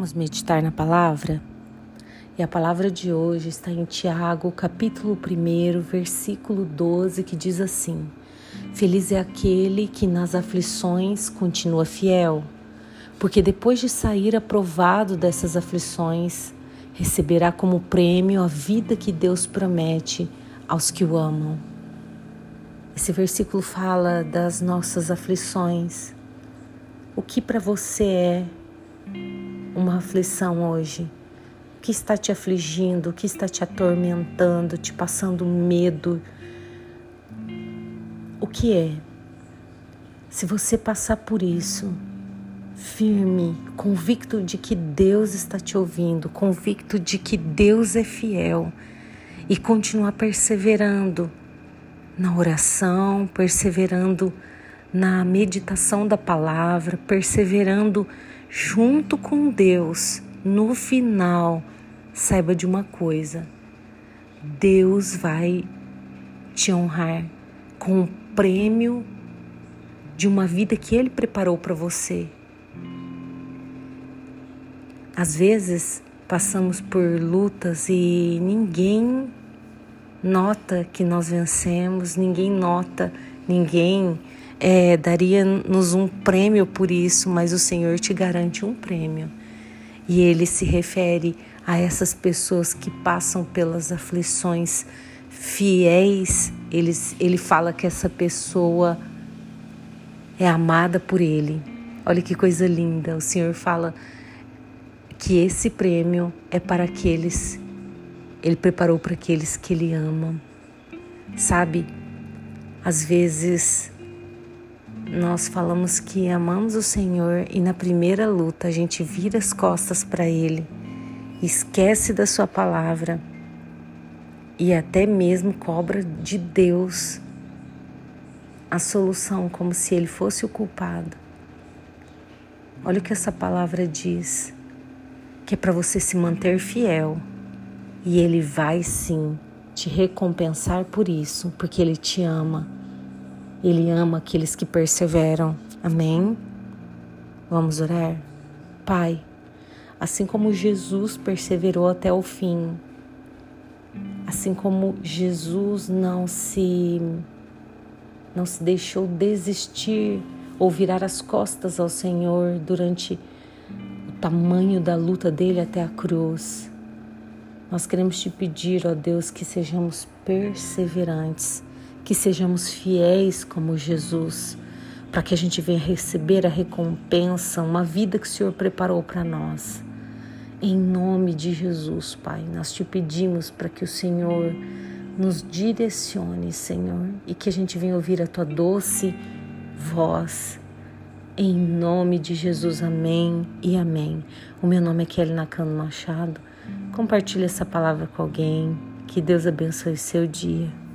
Vamos meditar na palavra? E a palavra de hoje está em Tiago, capítulo 1, versículo 12, que diz assim: Feliz é aquele que nas aflições continua fiel, porque depois de sair aprovado dessas aflições, receberá como prêmio a vida que Deus promete aos que o amam. Esse versículo fala das nossas aflições. O que para você é uma aflição hoje? O que está te afligindo? O que está te atormentando, te passando medo? O que é? Se você passar por isso, firme, convicto de que Deus está te ouvindo, convicto de que Deus é fiel e continuar perseverando na oração, perseverando na meditação da palavra, perseverando junto com Deus, no final, saiba de uma coisa: Deus vai te honrar com o prêmio de uma vida que Ele preparou para você. Às vezes passamos por lutas e ninguém nota que nós vencemos, ninguém nota, ninguém é, daria-nos um prêmio por isso, mas o Senhor te garante um prêmio. E ele se refere a essas pessoas que passam pelas aflições fiéis. Ele, ele fala que essa pessoa é amada por ele. Olha que coisa linda. O Senhor fala que esse prêmio é para aqueles, ele preparou para aqueles que ele ama. Sabe, às vezes nós falamos que amamos o Senhor e na primeira luta a gente vira as costas para Ele, esquece da Sua palavra e até mesmo cobra de Deus a solução, como se Ele fosse o culpado. Olha o que essa palavra diz: que é para você se manter fiel e Ele vai sim te recompensar por isso, porque Ele te ama ele ama aqueles que perseveram. Amém? Vamos orar? Pai, assim como Jesus perseverou até o fim, assim como Jesus não se não se deixou desistir ou virar as costas ao Senhor durante o tamanho da luta dele até a cruz. Nós queremos te pedir, ó Deus, que sejamos perseverantes que sejamos fiéis como Jesus, para que a gente venha receber a recompensa, uma vida que o Senhor preparou para nós. Em nome de Jesus, Pai, nós te pedimos para que o Senhor nos direcione, Senhor, e que a gente venha ouvir a tua doce voz. Em nome de Jesus, amém e amém. O meu nome é Kelly Nakano Machado. Compartilhe essa palavra com alguém. Que Deus abençoe seu dia.